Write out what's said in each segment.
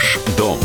Ваш дом.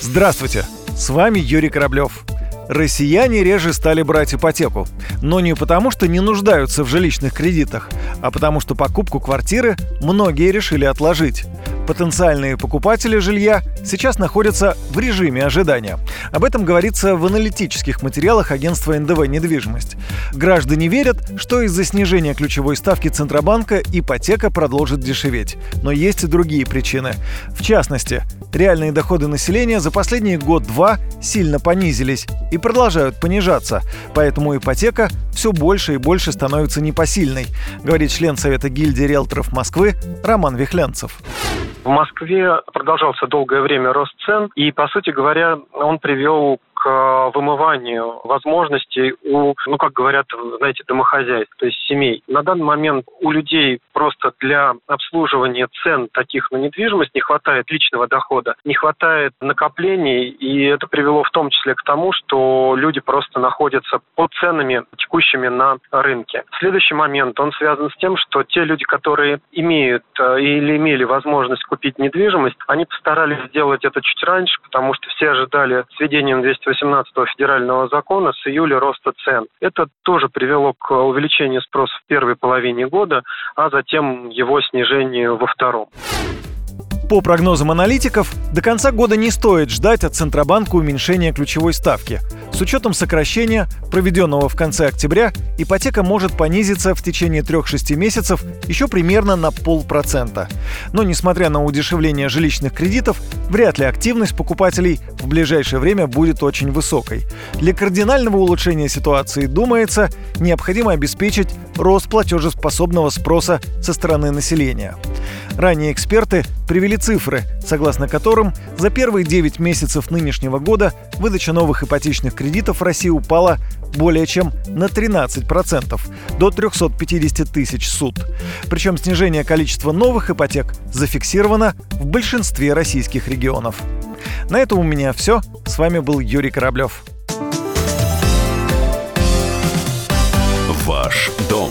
Здравствуйте, с вами Юрий Кораблев. Россияне реже стали брать ипотеку. Но не потому, что не нуждаются в жилищных кредитах, а потому что покупку квартиры многие решили отложить. Потенциальные покупатели жилья сейчас находятся в режиме ожидания. Об этом говорится в аналитических материалах агентства НДВ «Недвижимость». Граждане верят, что из-за снижения ключевой ставки Центробанка ипотека продолжит дешеветь. Но есть и другие причины. В частности, реальные доходы населения за последние год-два сильно понизились и продолжают понижаться. Поэтому ипотека все больше и больше становится непосильной, говорит член Совета гильдии риэлторов Москвы Роман Вихлянцев. В Москве продолжался долгое время рост цен, и, по сути говоря, он привел к вымыванию возможностей у, ну, как говорят, знаете, домохозяйств, то есть семей. На данный момент у людей просто для обслуживания цен таких на недвижимость не хватает личного дохода, не хватает накоплений, и это привело в том числе к тому, что люди просто находятся под ценами текущими на рынке. Следующий момент, он связан с тем, что те люди, которые имеют э, или имели возможность купить недвижимость, они постарались сделать это чуть раньше, потому что все ожидали с введением 218 федерального закона с июля роста цен. Это тоже привело к увеличению спроса в первой половине года, а затем его снижению во втором. По прогнозам аналитиков, до конца года не стоит ждать от Центробанка уменьшения ключевой ставки. С учетом сокращения, проведенного в конце октября, ипотека может понизиться в течение 3-6 месяцев еще примерно на полпроцента. Но несмотря на удешевление жилищных кредитов, вряд ли активность покупателей в ближайшее время будет очень высокой. Для кардинального улучшения ситуации, думается, необходимо обеспечить рост платежеспособного спроса со стороны населения. Ранее эксперты привели цифры, согласно которым за первые 9 месяцев нынешнего года выдача новых ипотечных кредитов в России упала более чем на 13%, до 350 тысяч суд. Причем снижение количества новых ипотек зафиксировано в большинстве российских регионов. На этом у меня все. С вами был Юрий Кораблев. Ваш дом